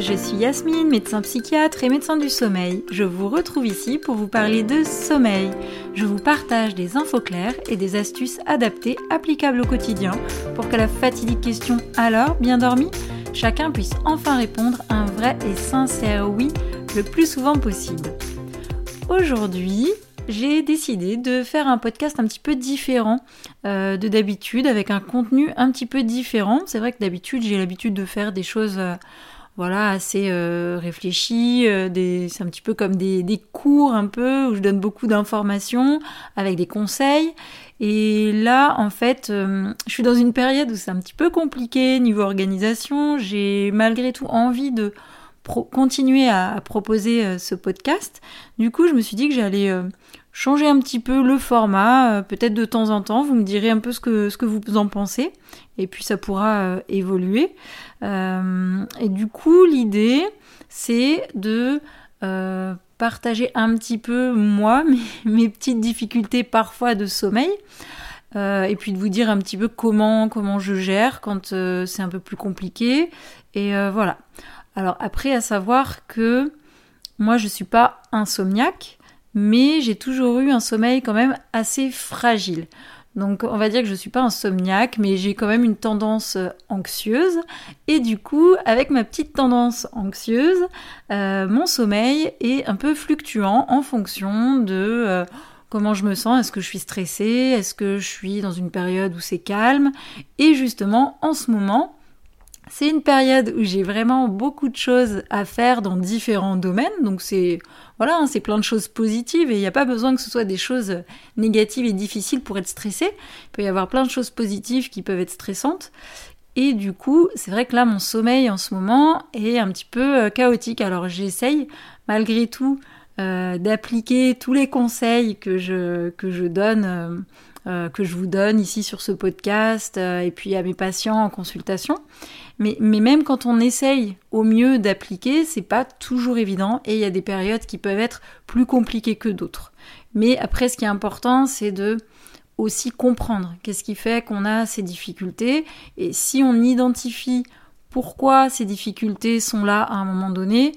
je suis Yasmine, médecin psychiatre et médecin du sommeil. Je vous retrouve ici pour vous parler de sommeil. Je vous partage des infos claires et des astuces adaptées applicables au quotidien pour que la fatidique question alors, bien dormi chacun puisse enfin répondre un vrai et sincère oui le plus souvent possible. Aujourd'hui, j'ai décidé de faire un podcast un petit peu différent euh, de d'habitude, avec un contenu un petit peu différent. C'est vrai que d'habitude, j'ai l'habitude de faire des choses euh, voilà, assez euh, réfléchies. c'est un petit peu comme des, cours un peu, où je donne beaucoup d'informations, avec des conseils. Et là, en fait, je suis dans une période où c'est un petit peu compliqué niveau organisation. J'ai malgré tout envie de continuer à, proposer euh, ce podcast. Du coup, je me suis dit que j'allais euh, changer un petit peu le format, euh, peut-être de temps en temps. Vous me direz un peu ce que, vous en pensez, et puis ça pourra évoluer. et du coup, l'idée, c'est de partager un petit peu moi, mes, mes petites difficultés parfois de sommeil. et puis de vous dire un petit peu comment comment je gère quand c'est un peu plus compliqué et voilà alors après, à savoir que moi, je ne suis pas insomniaque, mais j'ai toujours eu un sommeil quand même assez fragile. Donc on va dire que je ne suis pas insomniaque, mais j'ai quand même une tendance euh, anxieuse. Et du coup, avec ma petite tendance anxieuse, euh, mon sommeil est un peu fluctuant en fonction de euh, comment je me sens. Est-ce que je suis stressée? Est-ce que je suis dans une période où c'est calme? Et justement, en ce moment, c'est une période où j'ai vraiment beaucoup de choses à faire dans différents domaines, donc c'est voilà, hein, c'est plein de choses positives et il n'y a pas besoin que ce soit des choses négatives et difficiles pour être stressé. Il peut y avoir plein de choses positives qui peuvent être stressantes. Et du coup, c'est vrai que là, mon sommeil en ce moment est un petit peu euh, chaotique. Alors j'essaye malgré tout euh, d'appliquer tous les conseils que je, donne. Euh, que je vous donne ici sur ce podcast et puis à mes patients en consultation. Mais, même quand on essaye au mieux d'appliquer, c'est pas toujours évident et il y a des périodes qui peuvent être plus compliquées que d'autres. Mais après, ce qui est important, c'est de aussi comprendre qu'est-ce qui fait qu'on a ces difficultés et si on identifie pourquoi ces difficultés sont là à un moment donné,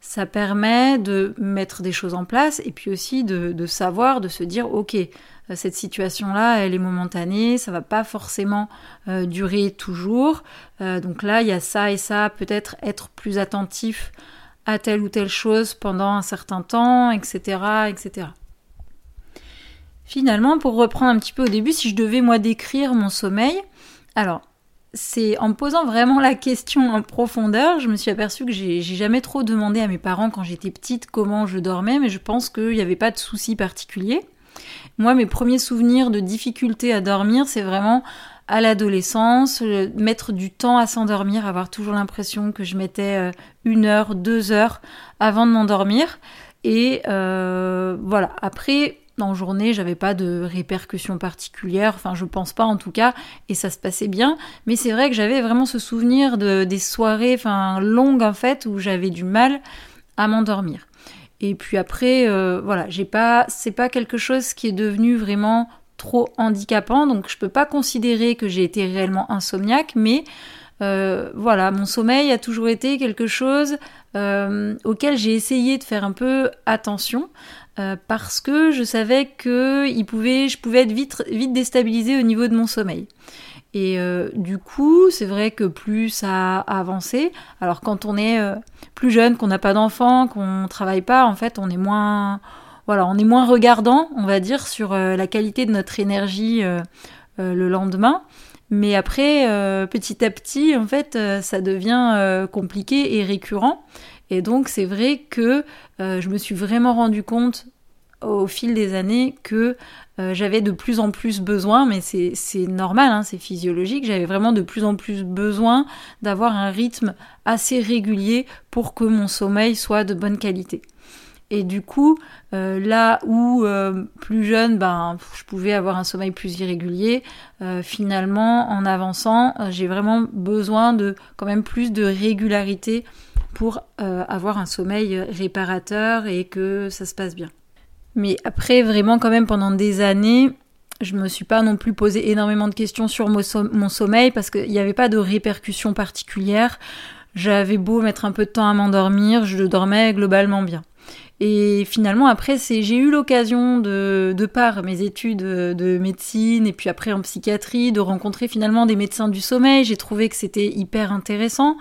ça permet de mettre des choses en place et puis aussi de, savoir, de se dire ok, euh, cette situation-là, elle est momentanée, ça va pas forcément euh, durer toujours. Euh, donc là, il y a ça et ça, peut-être être plus attentif à telle ou telle chose pendant un certain temps, etc., etc. Finalement, pour reprendre un petit peu au début, si je devais moi décrire mon sommeil, alors c'est en me posant vraiment la question en profondeur, je me suis aperçue que j'ai jamais trop demandé à mes parents quand j'étais petite comment je dormais, mais je pense qu'il n'y avait pas de souci particulier. Moi, mes premiers souvenirs de difficulté à dormir, c'est vraiment à l'adolescence, mettre du temps à s'endormir, avoir toujours l'impression que je mettais euh, une heure, deux heures avant de m'endormir. Et euh, voilà, après, en journée, j'avais pas de répercussions particulières, enfin je pense pas en tout cas, et ça se passait bien. Mais c'est vrai que j'avais vraiment ce souvenir de des soirées, enfin longues en fait, où j'avais du mal à m'endormir. Et puis après, euh, voilà, j'ai pas, c'est pas quelque chose qui est devenu vraiment trop handicapant, donc je peux pas considérer que j'ai été réellement insomniaque, mais euh, voilà, mon sommeil a toujours été quelque chose euh, auquel j'ai essayé de faire un peu attention parce que je savais que je pouvais être vite, vite déstabilisée au niveau de mon sommeil. Et euh, du coup, c'est vrai que plus ça a avancé, alors quand on est euh, plus jeune, qu'on n'a pas d'enfants, qu'on travaille pas, en fait, on est moins, voilà, on est moins regardant, on va dire, sur euh, la qualité de notre énergie le lendemain. Mais après, petit à petit, en fait, ça devient compliqué et récurrent. Et donc, c'est vrai que je me suis vraiment rendu compte au fil des années que euh, j'avais de plus en plus besoin, mais c'est normal, hein, c'est physiologique, j'avais vraiment de plus en plus besoin d'avoir un rythme assez régulier pour que mon sommeil soit de bonne qualité. Et du coup, euh, là où euh, plus jeune, ben, je pouvais avoir un sommeil plus irrégulier, finalement, en avançant, j'ai vraiment besoin de quand même plus de régularité pour avoir un sommeil réparateur et que ça se passe bien. Mais après, vraiment, quand même, pendant des années, je me suis pas non plus posé énormément de questions sur mon, sommeil parce qu'il n'y avait pas de répercussions particulières. j'avais beau mettre un peu de temps à m'endormir, je dormais globalement bien. Et finalement, après, c'est, j'ai eu l'occasion de, de par mes études de médecine et puis après en psychiatrie, de rencontrer finalement des médecins du sommeil. J'ai trouvé que c'était hyper intéressant.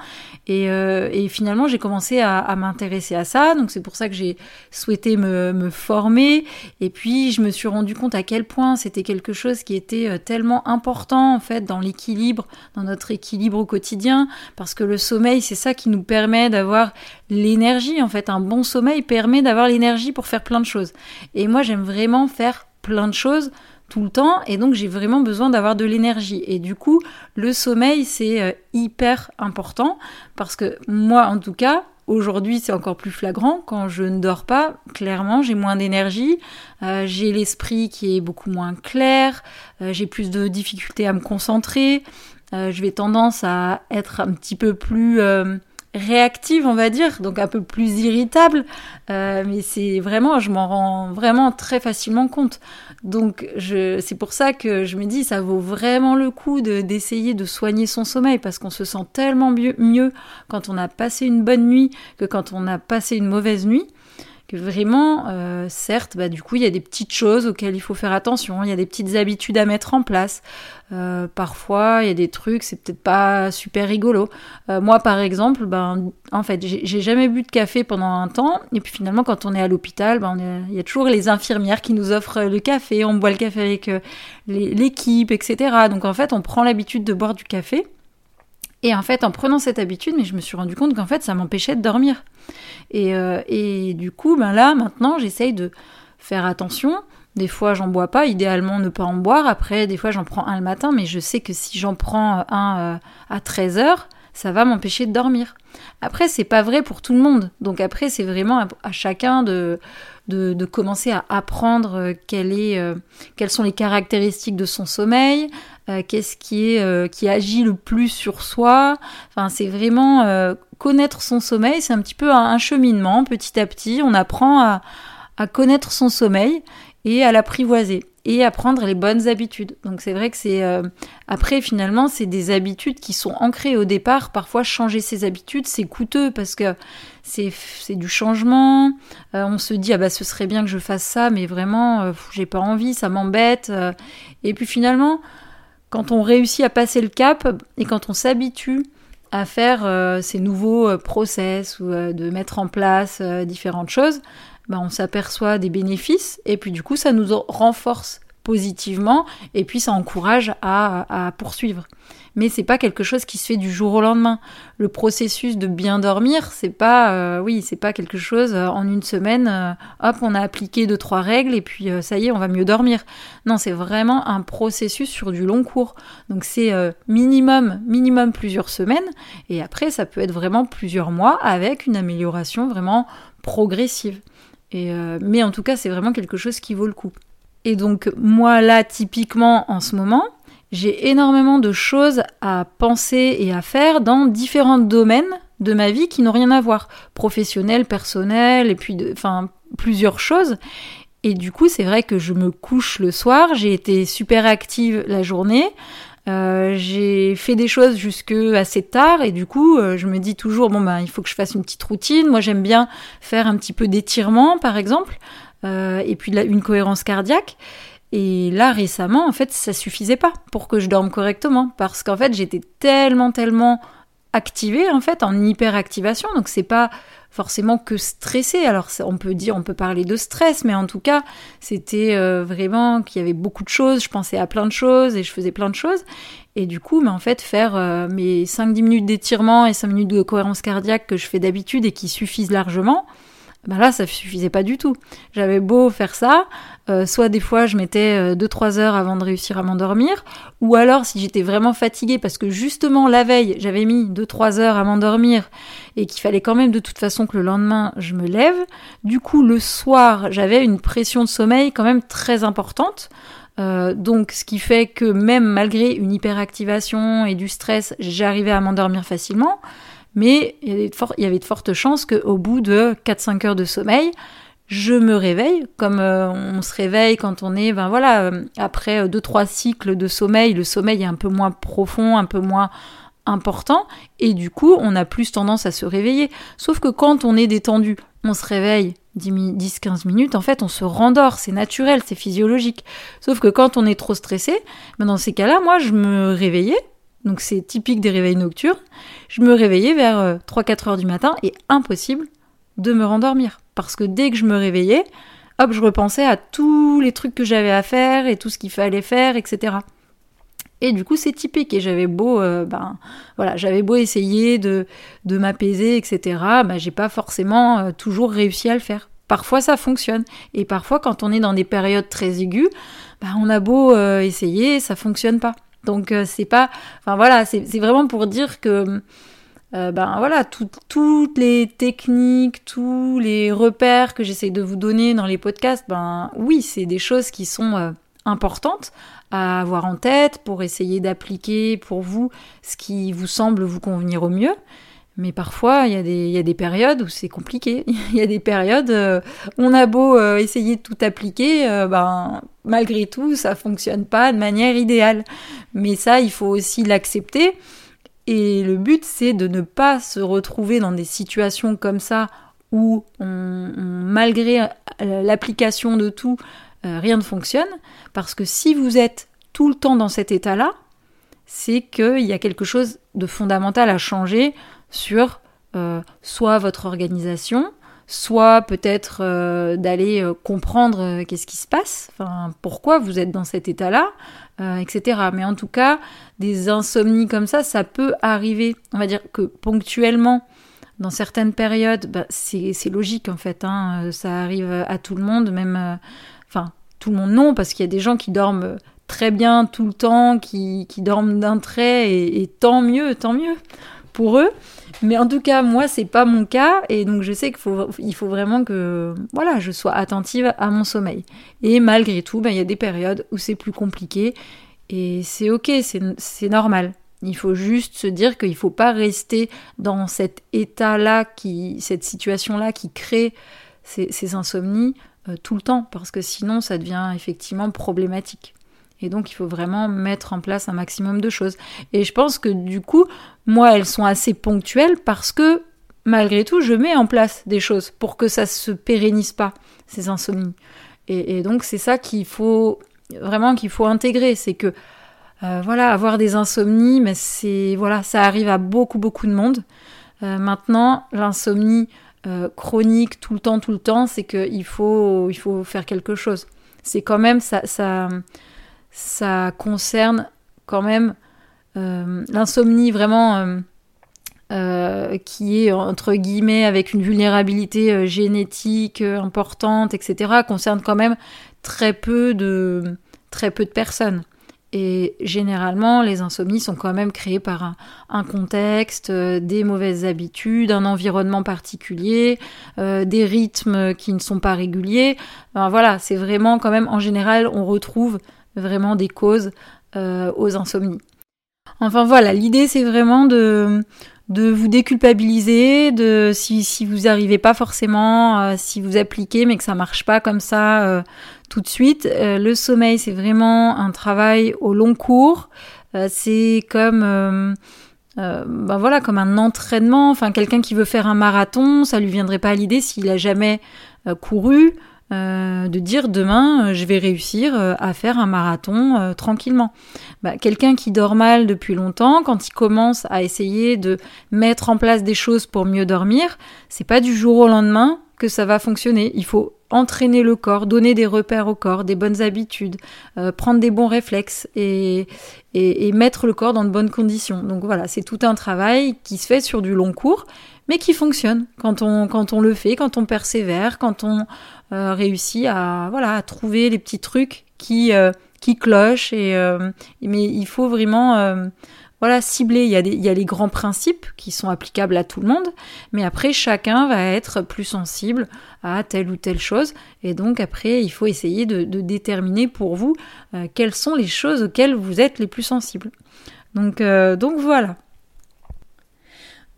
Et, euh, et finalement, j'ai commencé à, m'intéresser à ça. Donc c'est pour ça que j'ai souhaité me, me, former. Et puis, je me suis rendu compte à quel point c'était quelque chose qui était euh, tellement important, en fait, dans l'équilibre, dans notre équilibre au quotidien. Parce que le sommeil, c'est ça qui nous permet d'avoir l'énergie. En fait, un bon sommeil permet d'avoir l'énergie pour faire plein de choses. Et moi, j'aime vraiment faire plein de choses tout le temps et donc j'ai vraiment besoin d'avoir de l'énergie et du coup le sommeil c'est euh, hyper important parce que moi en tout cas aujourd'hui c'est encore plus flagrant quand je ne dors pas clairement j'ai moins d'énergie euh, j'ai l'esprit qui est beaucoup moins clair euh, j'ai plus de difficultés à me concentrer je vais tendance à être un petit peu plus réactive, on va dire, donc un peu plus irritable. Euh, mais c'est vraiment, je m'en rends vraiment très facilement compte. Donc c'est pour ça que je me dis, ça vaut vraiment le coup de, d'essayer de soigner son sommeil parce qu'on se sent tellement mieux quand on a passé une bonne nuit que quand on a passé une mauvaise nuit vraiment, euh, certes, bah, du coup, il y a des petites choses auxquelles il faut faire attention, il y a des petites habitudes à mettre en place. Euh, parfois, il y a des trucs, c'est peut-être pas super rigolo. Euh, moi, par exemple, ben, en fait, j'ai jamais bu de café pendant un temps, et puis finalement, quand on est à l'hôpital, ben, il y a toujours les infirmières qui nous offrent le café, on boit le café avec l'équipe, etc. Donc en fait, on prend l'habitude de boire du café. Et en fait, en prenant cette habitude, mais je me suis rendu compte qu'en fait, ça m'empêchait de dormir. Et, euh, et, du coup, ben là, maintenant, j'essaye de faire attention. Des fois, j'en bois pas. Idéalement, ne pas en boire. Après, des fois, j'en prends un le matin, mais je sais que si j'en prends un euh, à 13 heures, ça va m'empêcher de dormir. Après, c'est pas vrai pour tout le monde. Donc après, c'est vraiment à, chacun de, de, commencer à apprendre euh, quelles sont les caractéristiques de son sommeil, euh, qu'est-ce qui est euh, qui agit le plus sur soi? Enfin, c'est vraiment euh, connaître son sommeil. C'est un petit peu un, cheminement. Petit à petit, on apprend à, connaître son sommeil et à l'apprivoiser et à prendre les bonnes habitudes. Donc c'est vrai que c'est après finalement c'est des habitudes qui sont ancrées au départ. Parfois changer ses habitudes c'est coûteux parce que c'est c'est du changement. on se dit ah bah ce serait bien que je fasse ça mais vraiment j'ai pas envie, ça m'embête. et puis finalement quand on réussit à passer le cap et quand on s'habitue à faire euh, ces nouveaux euh, process ou euh, de mettre en place différentes choses, ben, on s'aperçoit des bénéfices et puis du coup ça nous renforce positivement et puis ça encourage à, poursuivre. Mais c'est pas quelque chose qui se fait du jour au lendemain. Le processus de bien dormir, c'est pas, euh, oui, c'est pas quelque chose euh, en une semaine. Euh, hop, on a appliqué deux trois règles et puis ça y est, on va mieux dormir. Non, c'est vraiment un processus sur du long cours. Donc c'est minimum, minimum plusieurs semaines et après ça peut être vraiment plusieurs mois avec une amélioration vraiment progressive. Et mais en tout cas, c'est vraiment quelque chose qui vaut le coup. Et donc moi là, typiquement en ce moment, j'ai énormément de choses à penser et à faire dans différents domaines de ma vie qui n'ont rien à voir, professionnel, personnel, et puis enfin plusieurs choses. Et du coup, c'est vrai que je me couche le soir, j'ai été super active la journée, euh, j'ai fait des choses jusque assez tard et du coup, euh, je me dis toujours bon ben il faut que je fasse une petite routine. Moi, j'aime bien faire un petit peu d'étirement, par exemple. Euh, et puis une cohérence cardiaque. Et là, récemment, en fait, ça suffisait pas pour que je dorme correctement. Parce qu'en fait, j'étais tellement, tellement activée, en fait, en hyperactivation. Donc, c'est pas forcément que stressé. Alors, on peut dire, on peut parler de stress, mais en tout cas, c'était euh, vraiment qu'il y avait beaucoup de choses. Je pensais à plein de choses et je faisais plein de choses. Et du coup, mais en fait, faire euh, mes 5-10 minutes d'étirement et 5 minutes de cohérence cardiaque que je fais d'habitude et qui suffisent largement, bah là ça suffisait pas du tout. J'avais beau faire ça, euh, soit des fois je mettais 2-3 euh, heures avant de réussir à m'endormir, ou alors si j'étais vraiment fatiguée parce que justement la veille j'avais mis 2-3 heures à m'endormir et qu'il fallait quand même de toute façon que le lendemain je me lève, du coup le soir j'avais une pression de sommeil quand même très importante. Euh, donc, ce qui fait que même malgré une hyperactivation et du stress, j'arrivais à m'endormir facilement mais il y avait de, fortes chances qu'au bout de 4-5 heures de sommeil, je me réveille, comme euh, on se réveille quand on est, ben voilà, euh, après 2-3 cycles de sommeil, le sommeil est un peu moins profond, un peu moins important et du coup on a plus tendance à se réveiller. Sauf que quand on est détendu, on se réveille 10-15 minutes, en fait on se rendort, c'est naturel, c'est physiologique. Sauf que quand on est trop stressé, ben dans ces cas-là, moi je me réveillais, donc c'est typique des réveils nocturnes, je me réveillais vers 3-4 euh, heures du matin et impossible de me rendormir. Parce que dès que je me réveillais, hop, je repensais à tous les trucs que j'avais à faire et tout ce qu'il fallait faire, etc. Et du coup, c'est typique. Et j'avais beau, euh, ben, voilà, j'avais beau essayer de, de m'apaiser, etc. Ben, j'ai pas forcément euh, toujours réussi à le faire. Parfois, ça fonctionne. Et parfois, quand on est dans des périodes très aiguës, ben, on a beau essayer, ça fonctionne pas. Donc, c'est pas, enfin voilà, c'est vraiment pour dire que, ben voilà, toutes les techniques, tous les repères que j'essaie de vous donner dans les podcasts, ben oui, c'est des choses qui sont importantes à avoir en tête pour essayer d'appliquer pour vous ce qui vous semble vous convenir au mieux. Mais parfois, il y, a des, périodes où c'est compliqué. Il y a des périodes, euh, on a beau euh, essayer de tout appliquer, euh, ben, malgré tout, ça fonctionne pas de manière idéale. Mais ça, il faut aussi l'accepter. Et le but, c'est de ne pas se retrouver dans des situations comme ça où, malgré l'application de tout, euh, rien ne fonctionne, parce que si vous êtes tout le temps dans cet état-là, c'est qu'il y a quelque chose de fondamental à changer sur euh, soit votre organisation, soit peut-être euh, d'aller comprendre qu'est-ce qui se passe, pourquoi vous êtes dans cet état-là, etc. Mais en tout cas, des insomnies comme ça, ça peut arriver. On va dire que ponctuellement, dans certaines périodes, bah, c'est logique en fait, hein, ça arrive à tout le monde, même Enfin, tout le monde non, parce qu'il y a des gens qui dorment très bien tout le temps, qui, dorment d'un trait, et, tant mieux, tant mieux pour eux. Mais en tout cas, moi, c'est pas mon cas, et donc je sais qu'il faut, vraiment que, voilà, je sois attentive à mon sommeil. Et malgré tout, ben, il y a des périodes où c'est plus compliqué, et c'est ok, c'est normal. Il faut juste se dire qu'il ne faut pas rester dans cet état-là, qui, cette situation-là qui crée ces insomnies euh, tout le temps, parce que sinon ça devient effectivement problématique. Et donc il faut vraiment mettre en place un maximum de choses. Et je pense que du coup, moi, elles sont assez ponctuelles parce que malgré tout, je mets en place des choses pour que ça se pérennise pas, ces insomnies. Et, donc c'est ça qu'il faut vraiment qu'il faut intégrer, c'est que euh, voilà, avoir des insomnies, mais c'est voilà, ça arrive à beaucoup beaucoup de monde. Euh, maintenant, l'insomnie, euh, chronique tout le temps, tout le temps, c'est qu'il faut, il faut faire quelque chose. C'est quand même, ça, ça, ça concerne quand même euh, l'insomnie vraiment euh, qui est entre guillemets avec une vulnérabilité génétique importante, etc., concerne quand même très peu de, très peu de personnes. Et généralement, les insomnies sont quand même créées par un, contexte, euh, des mauvaises habitudes, un environnement particulier, euh, des rythmes qui ne sont pas réguliers. voilà, c'est vraiment quand même, en général, on retrouve vraiment des causes euh, aux insomnies. Enfin voilà, l'idée c'est vraiment de, vous déculpabiliser, de si, vous n'arrivez pas forcément, si vous appliquez mais que ça marche pas comme ça tout de suite. Euh, le sommeil, c'est vraiment un travail au long cours. Euh, c'est comme euh, ben voilà, comme un entraînement. Enfin, quelqu'un qui veut faire un marathon, ça lui viendrait pas à l'idée s'il a jamais couru. De dire demain je vais réussir à faire un marathon tranquillement. Bah, quelqu'un qui dort mal depuis longtemps, quand il commence à essayer de mettre en place des choses pour mieux dormir, c'est pas du jour au lendemain que ça va fonctionner. Il faut entraîner le corps, donner des repères au corps, des bonnes habitudes, euh, prendre des bons réflexes et, et, mettre le corps dans de bonnes conditions. Donc voilà, c'est tout un travail qui se fait sur du long cours, mais qui fonctionne quand on, quand on le fait, quand on persévère, quand on euh, réussit à, voilà, à trouver les petits trucs qui, euh, qui clochent. Et, mais il faut vraiment voilà, cibler. Il y, a a les grands principes qui sont applicables à tout le monde, mais après, chacun va être plus sensible à telle ou telle chose. Et donc, après, il faut essayer de, déterminer pour vous euh, quelles sont les choses auxquelles vous êtes les plus sensibles. Donc, euh, donc voilà.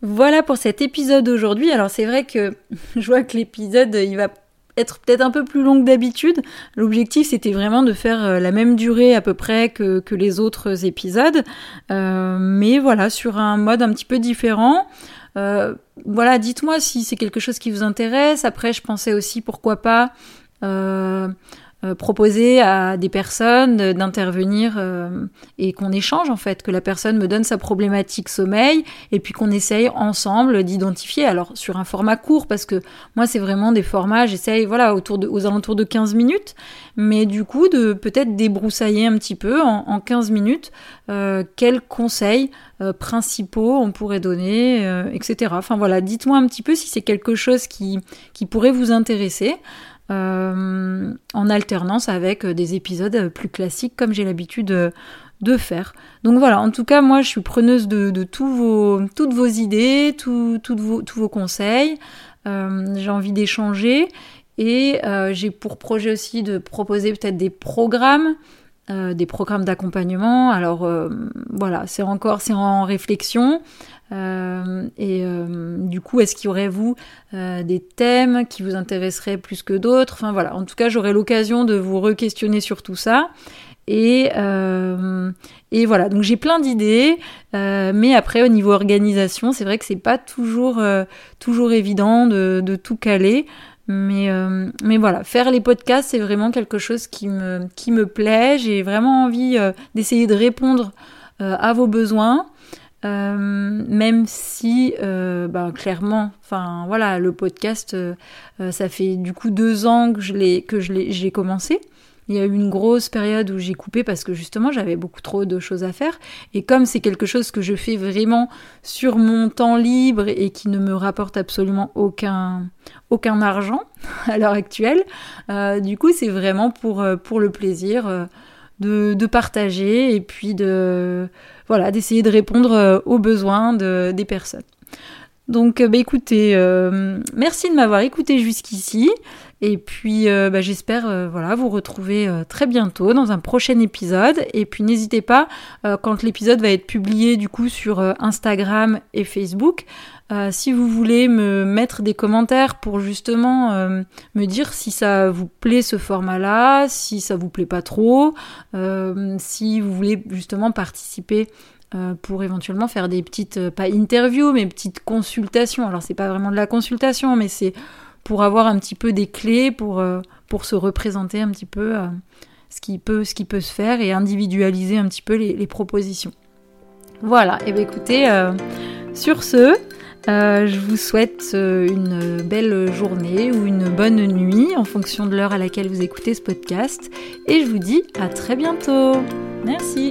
Voilà pour cet épisode d'aujourd'hui. Alors c'est vrai que je vois que l'épisode il va être peut-être un peu plus longue d'habitude. L'objectif c'était vraiment de faire euh, la même durée à peu près que, que les autres épisodes, euh, mais voilà sur un mode un petit peu différent. Euh, voilà, dites-moi si c'est quelque chose qui vous intéresse. Après, je pensais aussi pourquoi pas euh, proposer à des personnes d'intervenir euh, et qu'on échange en fait, que la personne me donne sa problématique sommeil et puis qu'on essaye ensemble d'identifier. Alors sur un format court parce que moi c'est vraiment des formats, j'essaye voilà autour de, aux alentours de 15 minutes, mais du coup de peut-être débroussailler un petit peu en, en 15 minutes euh, quels conseils euh, principaux on pourrait donner, etc. Enfin voilà, dites-moi un petit peu si c'est quelque chose qui, qui pourrait vous intéresser. Euh, en alternance avec euh, des épisodes plus classiques comme j'ai l'habitude de, faire. Donc voilà, en tout cas, moi je suis preneuse de, vos, toutes vos idées, vos, tous vos conseils. Euh, j'ai envie d'échanger et j'ai pour projet aussi de proposer peut-être des programmes. Des programmes d'accompagnement. Alors voilà, c'est encore c'est en réflexion. Euh, et euh, du coup, est-ce qu'il y aurait, vous, euh, des thèmes qui vous intéresseraient plus que d'autres? Enfin voilà, en tout cas, j'aurai l'occasion de vous re-questionner sur tout ça. Et, et voilà, donc j'ai plein d'idées, mais après au niveau organisation, c'est vrai que c'est pas toujours, toujours évident de, de tout caler. Mais, mais voilà, faire les podcasts, c'est vraiment quelque chose qui me, qui plaît. J'ai vraiment envie d'essayer de répondre à vos besoins. Euh, même si, euh, ben, clairement, enfin voilà, le podcast, euh, ça fait du coup deux ans que je l'ai que je l'ai j'ai commencé. Il y a eu une grosse période où j'ai coupé parce que justement j'avais beaucoup trop de choses à faire. Et comme c'est quelque chose que je fais vraiment sur mon temps libre et qui ne me rapporte absolument aucun, argent à l'heure actuelle, du coup c'est vraiment pour, pour le plaisir de, de, partager et puis de, voilà, d'essayer de répondre euh, aux besoins de, des personnes. Donc, euh, bah, écoutez, euh, merci de m'avoir écouté jusqu'ici. Et puis, bah, j'espère voilà, vous retrouver très bientôt dans un prochain épisode. Et puis, n'hésitez pas, quand l'épisode va être publié du coup sur Instagram et Facebook, si vous voulez me mettre des commentaires pour justement me dire si ça vous plaît ce format-là, si ça vous plaît pas trop, si vous voulez justement participer euh, pour éventuellement faire des petites, euh, pas interviews, mais petites consultations. Alors c'est pas vraiment de la consultation, mais c'est pour avoir un petit peu des clés pour, euh, se représenter un petit peu ce, qui peut, ce qui peut se faire et individualiser un petit peu les, propositions. Voilà, et bien écoutez, sur ce, je vous souhaite une belle journée ou une bonne nuit en fonction de l'heure à laquelle vous écoutez ce podcast et je vous dis à très bientôt. Merci.